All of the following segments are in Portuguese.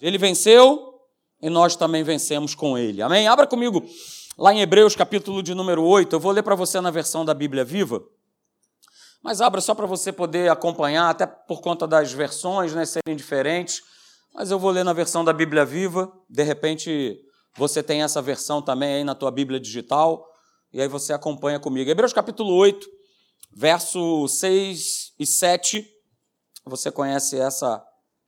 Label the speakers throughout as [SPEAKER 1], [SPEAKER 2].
[SPEAKER 1] Ele venceu e nós também vencemos com ele. Amém? Abra comigo lá em Hebreus, capítulo de número 8. Eu vou ler para você na versão da Bíblia Viva. Mas abra só para você poder acompanhar, até por conta das versões né, serem diferentes. Mas eu vou ler na versão da Bíblia Viva. De repente você tem essa versão também aí na tua Bíblia digital. E aí você acompanha comigo. Hebreus capítulo 8, verso 6 e 7. Você conhece essa,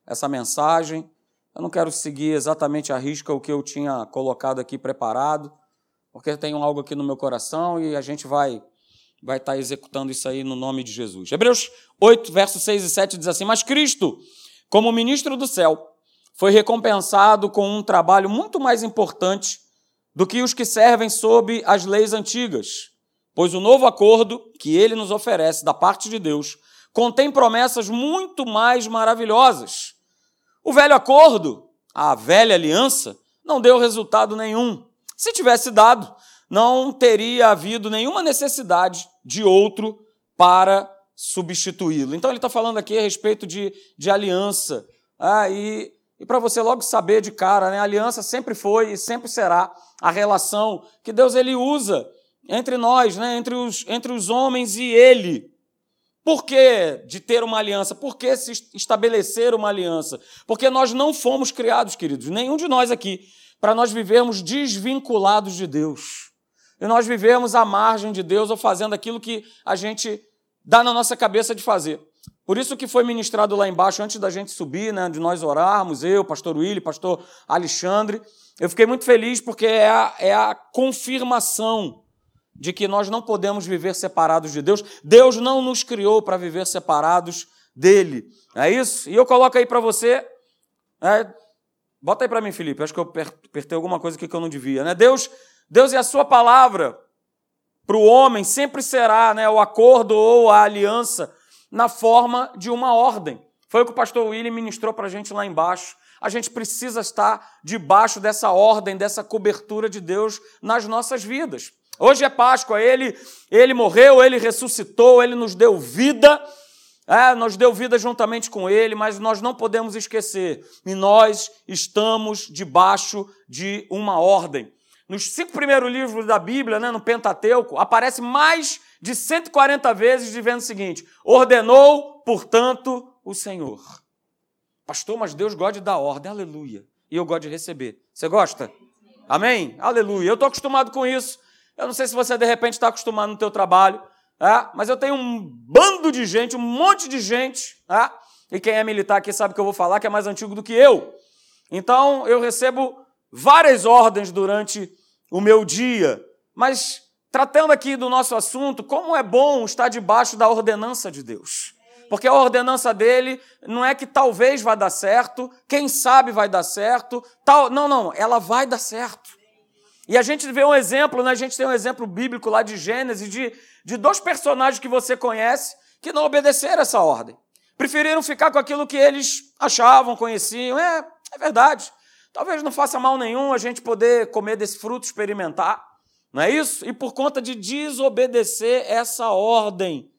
[SPEAKER 1] essa mensagem. Eu não quero seguir exatamente a risca o que eu tinha colocado aqui preparado, porque tenho algo aqui no meu coração e a gente vai vai estar executando isso aí no nome de Jesus. Hebreus 8, versos 6 e 7 diz assim: Mas Cristo, como ministro do céu, foi recompensado com um trabalho muito mais importante do que os que servem sob as leis antigas, pois o novo acordo que ele nos oferece da parte de Deus contém promessas muito mais maravilhosas o velho acordo, a velha aliança, não deu resultado nenhum. Se tivesse dado, não teria havido nenhuma necessidade de outro para substituí-lo. Então ele está falando aqui a respeito de, de aliança. Ah, e, e para você logo saber de cara, né, a aliança sempre foi e sempre será a relação que Deus ele usa entre nós, né, entre, os, entre os homens e ele. Por que de ter uma aliança? Por que se estabelecer uma aliança? Porque nós não fomos criados, queridos, nenhum de nós aqui, para nós vivermos desvinculados de Deus. E nós vivemos à margem de Deus ou fazendo aquilo que a gente dá na nossa cabeça de fazer. Por isso que foi ministrado lá embaixo, antes da gente subir, né, de nós orarmos, eu, pastor Willi, pastor Alexandre, eu fiquei muito feliz porque é a, é a confirmação de que nós não podemos viver separados de Deus. Deus não nos criou para viver separados dele. É isso? E eu coloco aí para você. É, bota aí para mim, Felipe. Acho que eu apertei alguma coisa aqui que eu não devia. Né? Deus, Deus e a sua palavra para o homem sempre será né, o acordo ou a aliança na forma de uma ordem. Foi o que o pastor William ministrou para a gente lá embaixo. A gente precisa estar debaixo dessa ordem, dessa cobertura de Deus nas nossas vidas. Hoje é Páscoa, ele, ele morreu, ele ressuscitou, ele nos deu vida, é, nos deu vida juntamente com ele, mas nós não podemos esquecer, e nós estamos debaixo de uma ordem. Nos cinco primeiros livros da Bíblia, né, no Pentateuco, aparece mais de 140 vezes dizendo o seguinte: ordenou, portanto, o Senhor. Pastor, mas Deus gosta de dar ordem, aleluia. E eu gosto de receber. Você gosta? Amém? Aleluia. Eu estou acostumado com isso. Eu não sei se você de repente está acostumado no teu trabalho, é? mas eu tenho um bando de gente, um monte de gente, é? e quem é militar aqui sabe que eu vou falar que é mais antigo do que eu. Então eu recebo várias ordens durante o meu dia, mas tratando aqui do nosso assunto, como é bom estar debaixo da ordenança de Deus. Porque a ordenança dele não é que talvez vai dar certo, quem sabe vai dar certo, tal, não, não, ela vai dar certo. E a gente vê um exemplo, né? a gente tem um exemplo bíblico lá de Gênesis, de, de dois personagens que você conhece que não obedeceram essa ordem. Preferiram ficar com aquilo que eles achavam, conheciam. É, é verdade. Talvez não faça mal nenhum a gente poder comer desse fruto, experimentar. Não é isso? E por conta de desobedecer essa ordem,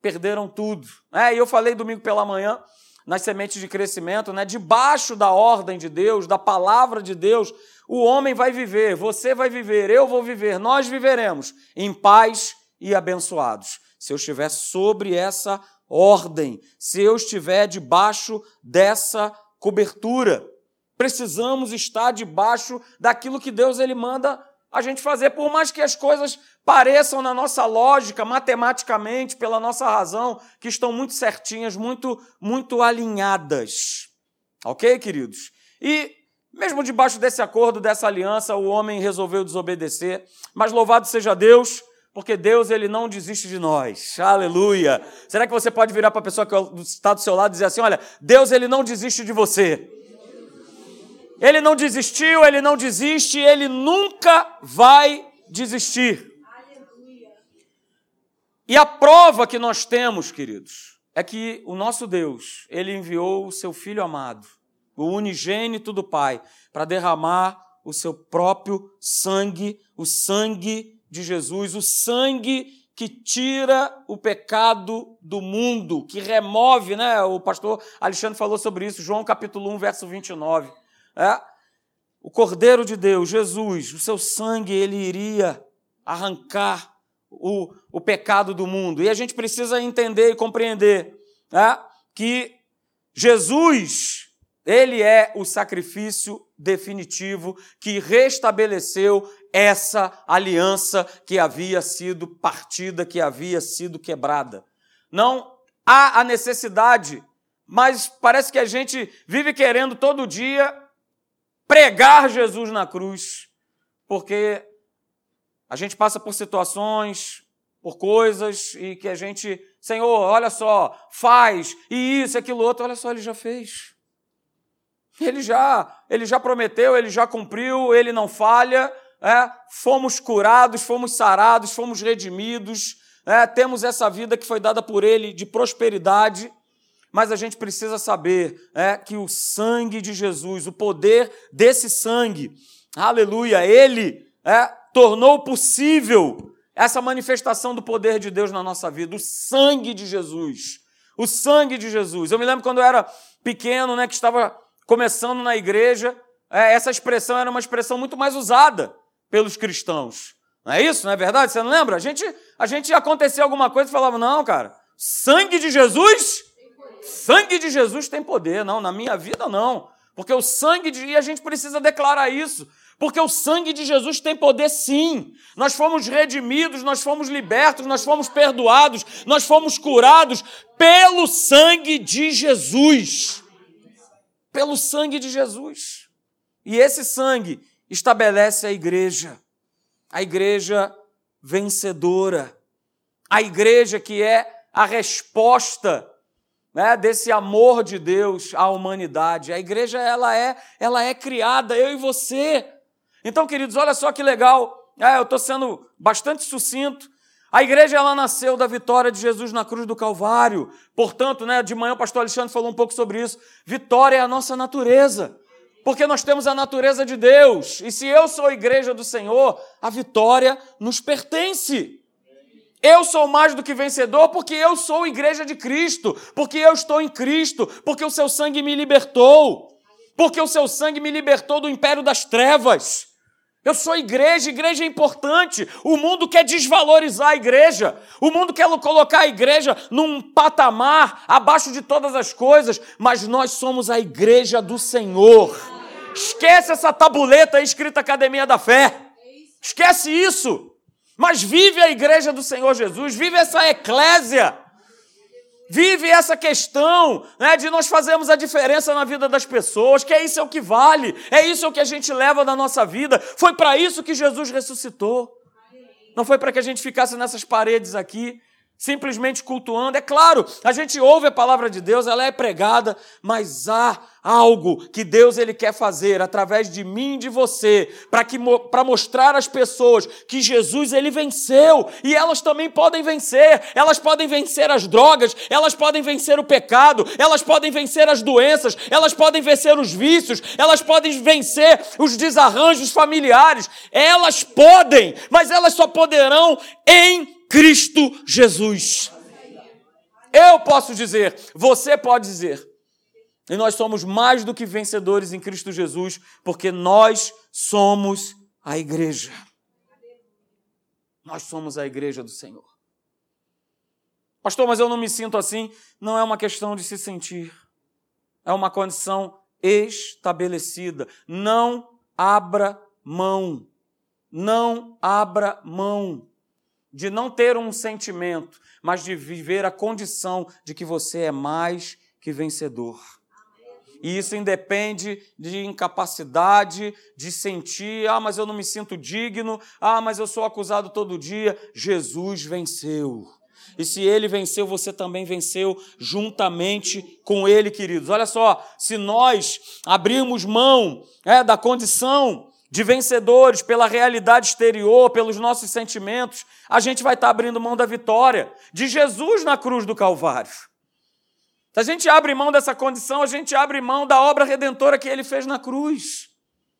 [SPEAKER 1] perderam tudo. É, e eu falei domingo pela manhã nas sementes de crescimento, né? debaixo da ordem de Deus, da palavra de Deus, o homem vai viver, você vai viver, eu vou viver, nós viveremos em paz e abençoados. Se eu estiver sobre essa ordem, se eu estiver debaixo dessa cobertura, precisamos estar debaixo daquilo que Deus ele manda a gente fazer, por mais que as coisas pareçam na nossa lógica, matematicamente, pela nossa razão, que estão muito certinhas, muito muito alinhadas. OK, queridos? E mesmo debaixo desse acordo, dessa aliança, o homem resolveu desobedecer, mas louvado seja Deus, porque Deus ele não desiste de nós. Aleluia. Será que você pode virar para a pessoa que está do seu lado e dizer assim: "Olha, Deus ele não desiste de você"? Ele não desistiu, ele não desiste, ele nunca vai desistir. E a prova que nós temos, queridos, é que o nosso Deus, ele enviou o seu filho amado o unigênito do Pai, para derramar o seu próprio sangue, o sangue de Jesus, o sangue que tira o pecado do mundo, que remove, né? O pastor Alexandre falou sobre isso, João capítulo 1, verso 29. É? O Cordeiro de Deus, Jesus, o seu sangue, ele iria arrancar o, o pecado do mundo. E a gente precisa entender e compreender é? que Jesus, ele é o sacrifício definitivo que restabeleceu essa aliança que havia sido partida, que havia sido quebrada. Não há a necessidade, mas parece que a gente vive querendo todo dia pregar Jesus na cruz, porque a gente passa por situações, por coisas e que a gente, Senhor, olha só, faz, e isso, aquilo outro, olha só, ele já fez. Ele já, ele já prometeu, ele já cumpriu, ele não falha, é, fomos curados, fomos sarados, fomos redimidos, é, temos essa vida que foi dada por Ele de prosperidade, mas a gente precisa saber é, que o sangue de Jesus, o poder desse sangue, aleluia, Ele é, tornou possível essa manifestação do poder de Deus na nossa vida, o sangue de Jesus. O sangue de Jesus. Eu me lembro quando eu era pequeno, né, que estava começando na igreja, é, essa expressão era uma expressão muito mais usada pelos cristãos. Não é isso? Não é verdade? Você não lembra? A gente, a gente acontecia alguma coisa e falava, não, cara, sangue de Jesus? Sangue de Jesus tem poder. Não, na minha vida não. Porque o sangue de. E a gente precisa declarar isso. Porque o sangue de Jesus tem poder sim. Nós fomos redimidos, nós fomos libertos, nós fomos perdoados, nós fomos curados pelo sangue de Jesus. Pelo sangue de Jesus. E esse sangue estabelece a igreja, a igreja vencedora, a igreja que é a resposta né, desse amor de Deus à humanidade. A igreja ela é, ela é criada, eu e você. Então, queridos, olha só que legal. É, eu estou sendo bastante sucinto. A igreja ela nasceu da vitória de Jesus na cruz do Calvário. Portanto, né, de manhã o pastor Alexandre falou um pouco sobre isso. Vitória é a nossa natureza porque nós temos a natureza de Deus. E se eu sou igreja do Senhor, a vitória nos pertence. Eu sou mais do que vencedor porque eu sou igreja de Cristo, porque eu estou em Cristo, porque o seu sangue me libertou, porque o seu sangue me libertou do império das trevas. Eu sou igreja, igreja é importante. O mundo quer desvalorizar a igreja. O mundo quer colocar a igreja num patamar abaixo de todas as coisas, mas nós somos a igreja do Senhor. Esquece essa tabuleta aí escrita Academia da Fé. Esquece isso. Mas vive a igreja do Senhor Jesus, vive essa eclésia. Vive essa questão né, de nós fazermos a diferença na vida das pessoas, que é isso é o que vale, é isso é o que a gente leva na nossa vida. Foi para isso que Jesus ressuscitou. Não foi para que a gente ficasse nessas paredes aqui, simplesmente cultuando. É claro, a gente ouve a palavra de Deus, ela é pregada, mas há algo que Deus ele quer fazer através de mim e de você, para que para mostrar às pessoas que Jesus ele venceu e elas também podem vencer. Elas podem vencer as drogas, elas podem vencer o pecado, elas podem vencer as doenças, elas podem vencer os vícios, elas podem vencer os desarranjos familiares. Elas podem, mas elas só poderão em Cristo Jesus. Eu posso dizer, você pode dizer, e nós somos mais do que vencedores em Cristo Jesus, porque nós somos a igreja. Nós somos a igreja do Senhor. Pastor, mas eu não me sinto assim. Não é uma questão de se sentir. É uma condição estabelecida. Não abra mão. Não abra mão de não ter um sentimento, mas de viver a condição de que você é mais que vencedor. E isso independe de incapacidade, de sentir, ah, mas eu não me sinto digno, ah, mas eu sou acusado todo dia. Jesus venceu. E se ele venceu, você também venceu juntamente com ele, queridos. Olha só, se nós abrirmos mão é, da condição de vencedores pela realidade exterior, pelos nossos sentimentos, a gente vai estar abrindo mão da vitória de Jesus na cruz do Calvário. Se a gente abre mão dessa condição, a gente abre mão da obra redentora que ele fez na cruz.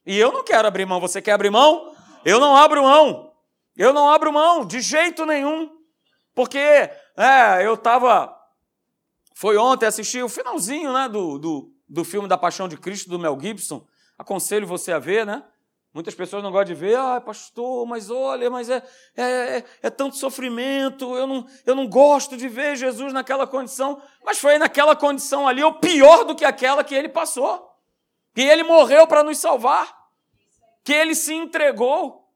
[SPEAKER 1] E eu não quero abrir mão. Você quer abrir mão? Eu não abro mão. Eu não abro mão, de jeito nenhum. Porque é, eu estava. Foi ontem, assisti o finalzinho né, do, do, do filme da Paixão de Cristo, do Mel Gibson. Aconselho você a ver, né? Muitas pessoas não gostam de ver, ah, pastor, mas olha, mas é, é, é, é, tanto sofrimento, eu não, eu não gosto de ver Jesus naquela condição. Mas foi naquela condição ali, ou pior do que aquela que ele passou. Que ele morreu para nos salvar. Que ele se entregou.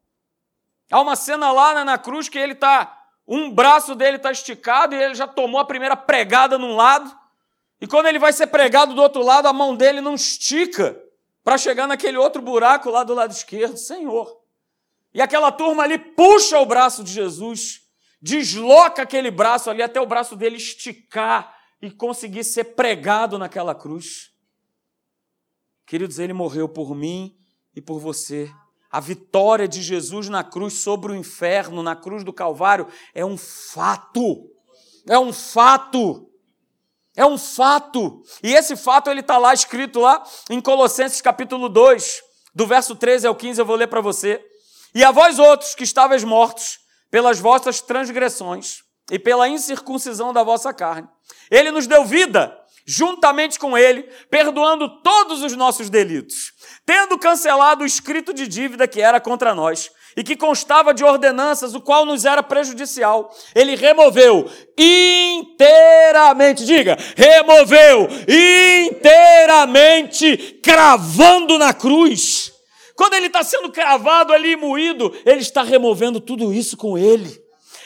[SPEAKER 1] Há uma cena lá né, na cruz que ele está, um braço dele está esticado e ele já tomou a primeira pregada num lado. E quando ele vai ser pregado do outro lado, a mão dele não estica para chegar naquele outro buraco lá do lado esquerdo, Senhor. E aquela turma ali puxa o braço de Jesus, desloca aquele braço ali até o braço dele esticar e conseguir ser pregado naquela cruz. Queridos, ele morreu por mim e por você. A vitória de Jesus na cruz sobre o inferno, na cruz do Calvário, é um fato. É um fato. É um fato. E esse fato ele está lá escrito lá em Colossenses capítulo 2, do verso 13 ao 15, eu vou ler para você. E a vós outros que estáveis mortos pelas vossas transgressões e pela incircuncisão da vossa carne, ele nos deu vida juntamente com ele, perdoando todos os nossos delitos, tendo cancelado o escrito de dívida que era contra nós e que constava de ordenanças, o qual nos era prejudicial. Ele removeu inteiramente, diga, removeu inteiramente, cravando na cruz. Quando ele está sendo cravado ali, moído, ele está removendo tudo isso com ele.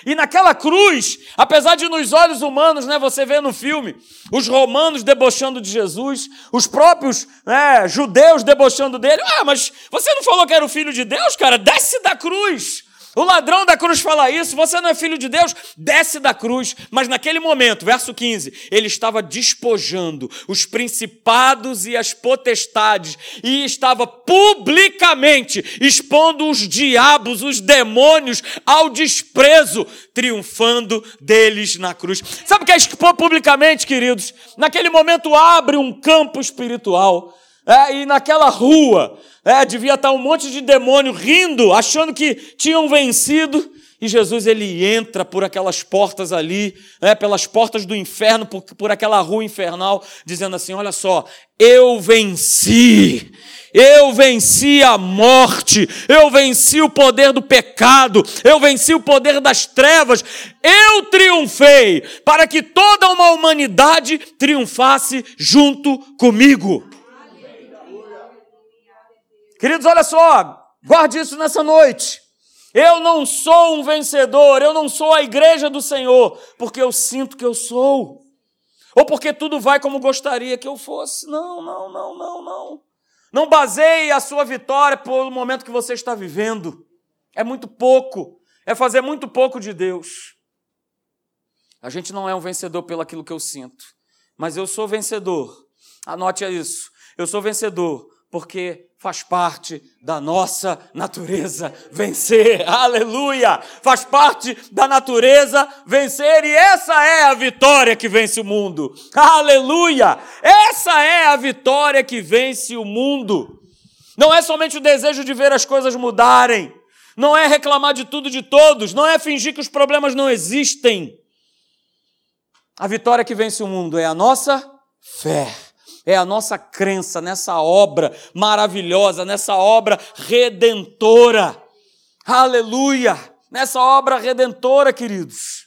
[SPEAKER 1] E naquela cruz, apesar de nos olhos humanos, né, você vê no filme, os romanos debochando de Jesus, os próprios né, judeus debochando dele. Ah, mas você não falou que era o filho de Deus, cara? Desce da cruz. O ladrão da cruz fala isso, você não é filho de Deus, desce da cruz. Mas naquele momento, verso 15, ele estava despojando os principados e as potestades e estava publicamente expondo os diabos, os demônios ao desprezo, triunfando deles na cruz. Sabe o que é expor publicamente, queridos? Naquele momento abre um campo espiritual é, e naquela rua, é, devia estar um monte de demônio rindo, achando que tinham vencido. E Jesus ele entra por aquelas portas ali, é, pelas portas do inferno, por, por aquela rua infernal, dizendo assim: Olha só, eu venci. Eu venci a morte, eu venci o poder do pecado, eu venci o poder das trevas, eu triunfei para que toda uma humanidade triunfasse junto comigo. Queridos, olha só, guarde isso nessa noite. Eu não sou um vencedor, eu não sou a igreja do Senhor, porque eu sinto que eu sou, ou porque tudo vai como gostaria que eu fosse. Não, não, não, não, não. Não baseie a sua vitória pelo momento que você está vivendo. É muito pouco, é fazer muito pouco de Deus. A gente não é um vencedor pelo aquilo que eu sinto, mas eu sou vencedor. Anote isso. Eu sou vencedor porque faz parte da nossa natureza vencer. Aleluia! Faz parte da natureza vencer e essa é a vitória que vence o mundo. Aleluia! Essa é a vitória que vence o mundo. Não é somente o desejo de ver as coisas mudarem, não é reclamar de tudo de todos, não é fingir que os problemas não existem. A vitória que vence o mundo é a nossa fé é a nossa crença nessa obra maravilhosa, nessa obra redentora. Aleluia! Nessa obra redentora, queridos.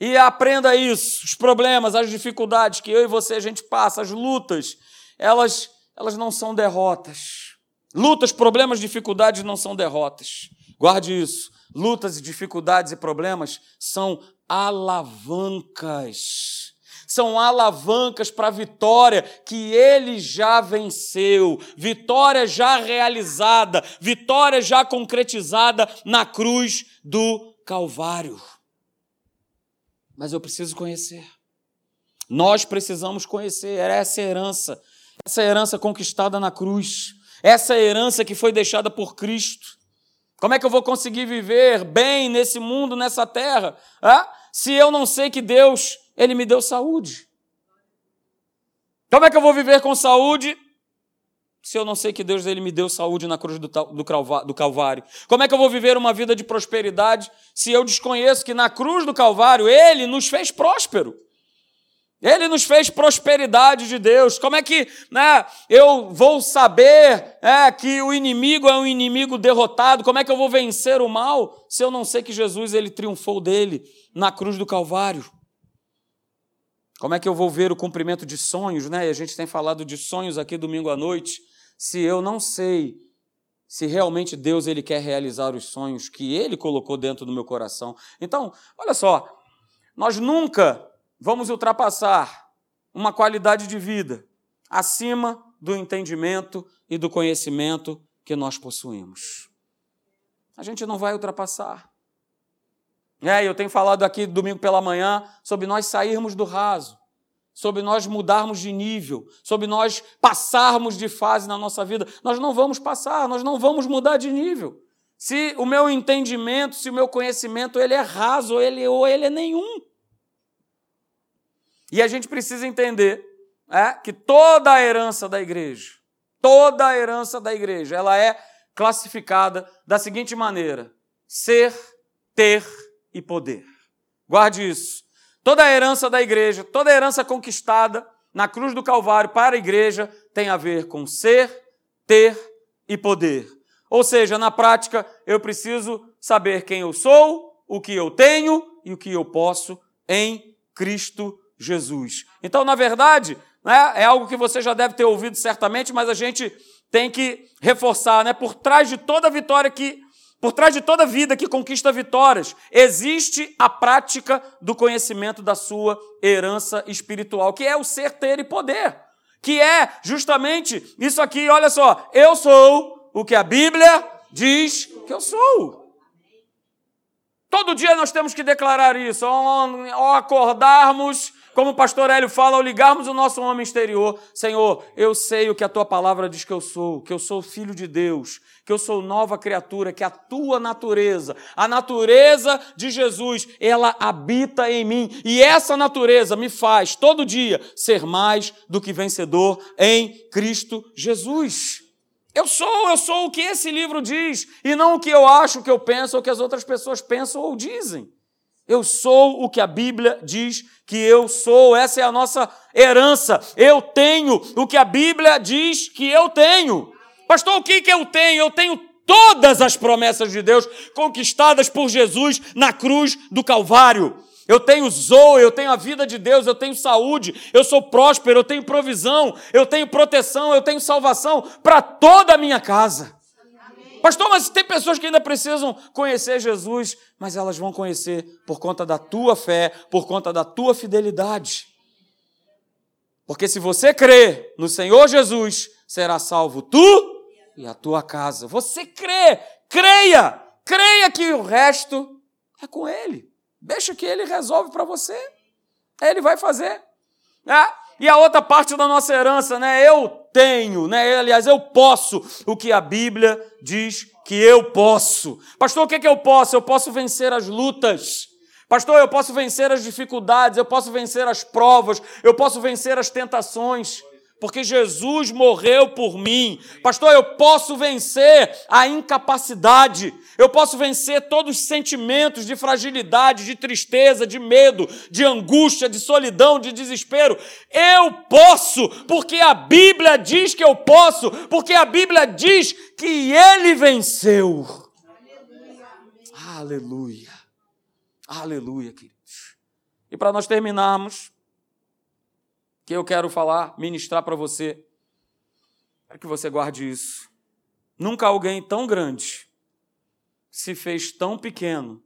[SPEAKER 1] E aprenda isso, os problemas, as dificuldades que eu e você a gente passa, as lutas, elas elas não são derrotas. Lutas, problemas, dificuldades não são derrotas. Guarde isso. Lutas, dificuldades e problemas são alavancas são alavancas para a vitória que ele já venceu, vitória já realizada, vitória já concretizada na cruz do Calvário. Mas eu preciso conhecer. Nós precisamos conhecer essa herança, essa herança conquistada na cruz, essa herança que foi deixada por Cristo. Como é que eu vou conseguir viver bem nesse mundo, nessa terra, ah? se eu não sei que Deus ele me deu saúde. Como é que eu vou viver com saúde se eu não sei que Deus ele me deu saúde na cruz do, do Calvário? Como é que eu vou viver uma vida de prosperidade se eu desconheço que na cruz do Calvário ele nos fez próspero? Ele nos fez prosperidade de Deus. Como é que né, eu vou saber é, que o inimigo é um inimigo derrotado? Como é que eu vou vencer o mal se eu não sei que Jesus ele triunfou dele na cruz do Calvário? Como é que eu vou ver o cumprimento de sonhos, né? E a gente tem falado de sonhos aqui domingo à noite, se eu não sei se realmente Deus ele quer realizar os sonhos que ele colocou dentro do meu coração. Então, olha só, nós nunca vamos ultrapassar uma qualidade de vida acima do entendimento e do conhecimento que nós possuímos. A gente não vai ultrapassar. É, eu tenho falado aqui domingo pela manhã sobre nós sairmos do raso, sobre nós mudarmos de nível, sobre nós passarmos de fase na nossa vida. Nós não vamos passar, nós não vamos mudar de nível. Se o meu entendimento, se o meu conhecimento ele é raso ele, ou ele é nenhum. E a gente precisa entender é, que toda a herança da igreja, toda a herança da igreja, ela é classificada da seguinte maneira: ser, ter e poder. Guarde isso. Toda a herança da igreja, toda a herança conquistada na cruz do Calvário para a igreja tem a ver com ser, ter e poder. Ou seja, na prática, eu preciso saber quem eu sou, o que eu tenho e o que eu posso em Cristo Jesus. Então, na verdade, né, é algo que você já deve ter ouvido certamente, mas a gente tem que reforçar, né? Por trás de toda vitória que por trás de toda vida que conquista vitórias, existe a prática do conhecimento da sua herança espiritual, que é o ser, ter e poder. Que é justamente isso aqui, olha só, eu sou o que a Bíblia diz que eu sou. Todo dia nós temos que declarar isso, ao acordarmos como o pastor Hélio fala, ao ligarmos o nosso homem exterior, Senhor, eu sei o que a tua palavra diz que eu sou, que eu sou filho de Deus, que eu sou nova criatura, que a tua natureza, a natureza de Jesus, ela habita em mim. E essa natureza me faz todo dia ser mais do que vencedor em Cristo Jesus. Eu sou, eu sou o que esse livro diz, e não o que eu acho, o que eu penso, ou o que as outras pessoas pensam ou dizem. Eu sou o que a Bíblia diz que eu sou, essa é a nossa herança. Eu tenho o que a Bíblia diz que eu tenho. Pastor, o que, que eu tenho? Eu tenho todas as promessas de Deus conquistadas por Jesus na cruz do Calvário. Eu tenho zoe, eu tenho a vida de Deus, eu tenho saúde, eu sou próspero, eu tenho provisão, eu tenho proteção, eu tenho salvação para toda a minha casa. Pastor, mas tem pessoas que ainda precisam conhecer Jesus, mas elas vão conhecer por conta da tua fé, por conta da tua fidelidade. Porque se você crê no Senhor Jesus, será salvo tu e a tua casa. Você crê, creia, creia que o resto é com Ele. Deixa que Ele resolve para você. Ele vai fazer. É? E a outra parte da nossa herança, né? Eu tenho, né? Aliás, eu posso o que a Bíblia diz que eu posso. Pastor, o que, é que eu posso? Eu posso vencer as lutas. Pastor, eu posso vencer as dificuldades, eu posso vencer as provas, eu posso vencer as tentações porque Jesus morreu por mim. Pastor, eu posso vencer a incapacidade, eu posso vencer todos os sentimentos de fragilidade, de tristeza, de medo, de angústia, de solidão, de desespero. Eu posso, porque a Bíblia diz que eu posso, porque a Bíblia diz que ele venceu. Aleluia. Aleluia, queridos. E para nós terminarmos, que eu quero falar, ministrar para você, para que você guarde isso. Nunca alguém tão grande se fez tão pequeno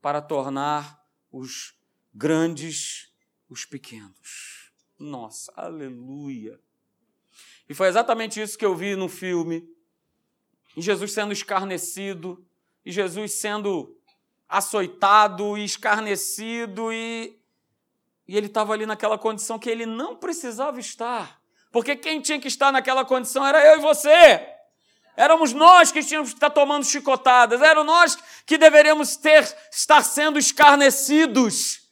[SPEAKER 1] para tornar os grandes os pequenos. Nossa, aleluia. E foi exatamente isso que eu vi no filme. E Jesus sendo escarnecido, e Jesus sendo açoitado e escarnecido e e ele estava ali naquela condição que ele não precisava estar. Porque quem tinha que estar naquela condição era eu e você. Éramos nós que tínhamos que estar tomando chicotadas, eram nós que deveríamos ter estar sendo escarnecidos.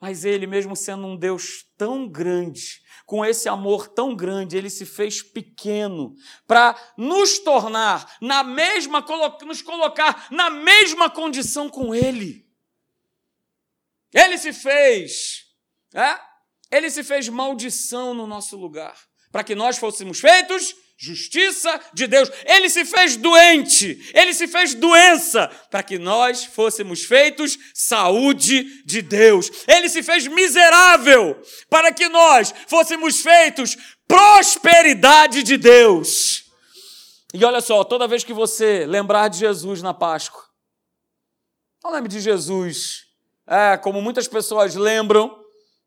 [SPEAKER 1] Mas ele, mesmo sendo um Deus tão grande, com esse amor tão grande, ele se fez pequeno para nos tornar na mesma, nos colocar na mesma condição com ele. Ele se fez, é? Ele se fez maldição no nosso lugar, para que nós fôssemos feitos justiça de Deus. Ele se fez doente, ele se fez doença, para que nós fôssemos feitos saúde de Deus. Ele se fez miserável, para que nós fôssemos feitos prosperidade de Deus. E olha só, toda vez que você lembrar de Jesus na Páscoa, não lembre de Jesus, é, como muitas pessoas lembram,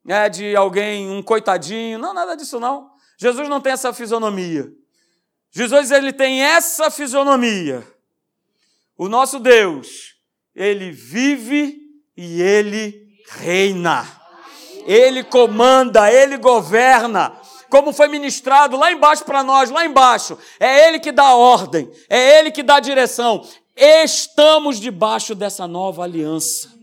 [SPEAKER 1] é, de alguém, um coitadinho, não, nada disso não. Jesus não tem essa fisionomia. Jesus ele tem essa fisionomia. O nosso Deus, ele vive e ele reina. Ele comanda, ele governa. Como foi ministrado lá embaixo para nós, lá embaixo. É ele que dá ordem, é ele que dá direção. Estamos debaixo dessa nova aliança.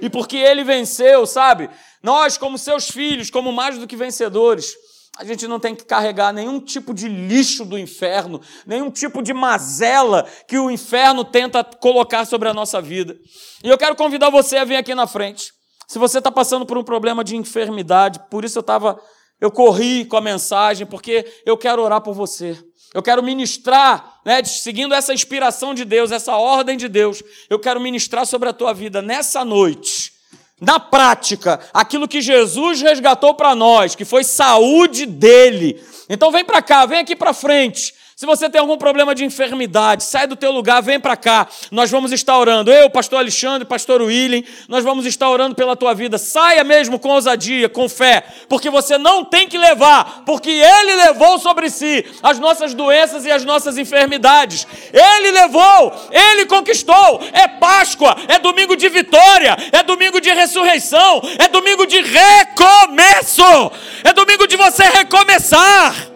[SPEAKER 1] E porque ele venceu, sabe? Nós, como seus filhos, como mais do que vencedores, a gente não tem que carregar nenhum tipo de lixo do inferno, nenhum tipo de mazela que o inferno tenta colocar sobre a nossa vida. E eu quero convidar você a vir aqui na frente. Se você está passando por um problema de enfermidade, por isso eu estava, eu corri com a mensagem, porque eu quero orar por você. Eu quero ministrar, né, seguindo essa inspiração de Deus, essa ordem de Deus. Eu quero ministrar sobre a tua vida nessa noite na prática, aquilo que Jesus resgatou para nós, que foi saúde dele. Então vem para cá, vem aqui para frente. Se você tem algum problema de enfermidade, sai do teu lugar, vem para cá. Nós vamos estar orando. Eu, pastor Alexandre, pastor William, nós vamos estar orando pela tua vida. Saia mesmo com ousadia, com fé, porque você não tem que levar, porque ele levou sobre si as nossas doenças e as nossas enfermidades. Ele levou, ele conquistou. É Páscoa, é domingo de vitória, é domingo de ressurreição, é domingo de recomeço. É domingo de você recomeçar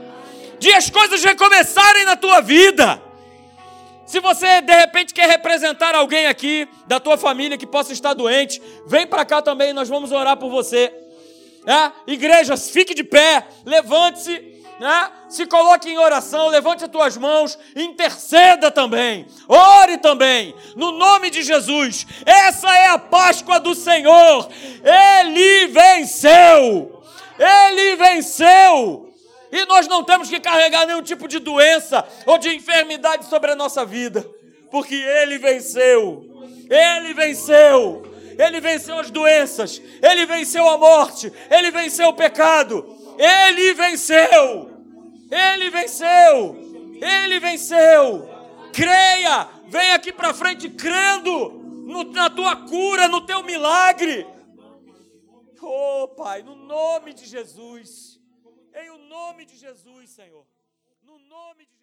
[SPEAKER 1] de as coisas recomeçarem na tua vida. Se você de repente quer representar alguém aqui da tua família que possa estar doente, vem para cá também, nós vamos orar por você. É? Igreja, fique de pé, levante-se, né? se coloque em oração, levante as tuas mãos, interceda também, ore também, no nome de Jesus. Essa é a Páscoa do Senhor. Ele venceu, ele venceu. E nós não temos que carregar nenhum tipo de doença ou de enfermidade sobre a nossa vida, porque Ele venceu. Ele venceu. Ele venceu as doenças. Ele venceu a morte. Ele venceu o pecado. Ele venceu. Ele venceu. Ele venceu. Creia. Vem aqui para frente crendo no, na tua cura, no teu milagre. Oh, Pai, no nome de Jesus. Nome de Jesus, Senhor. No nome de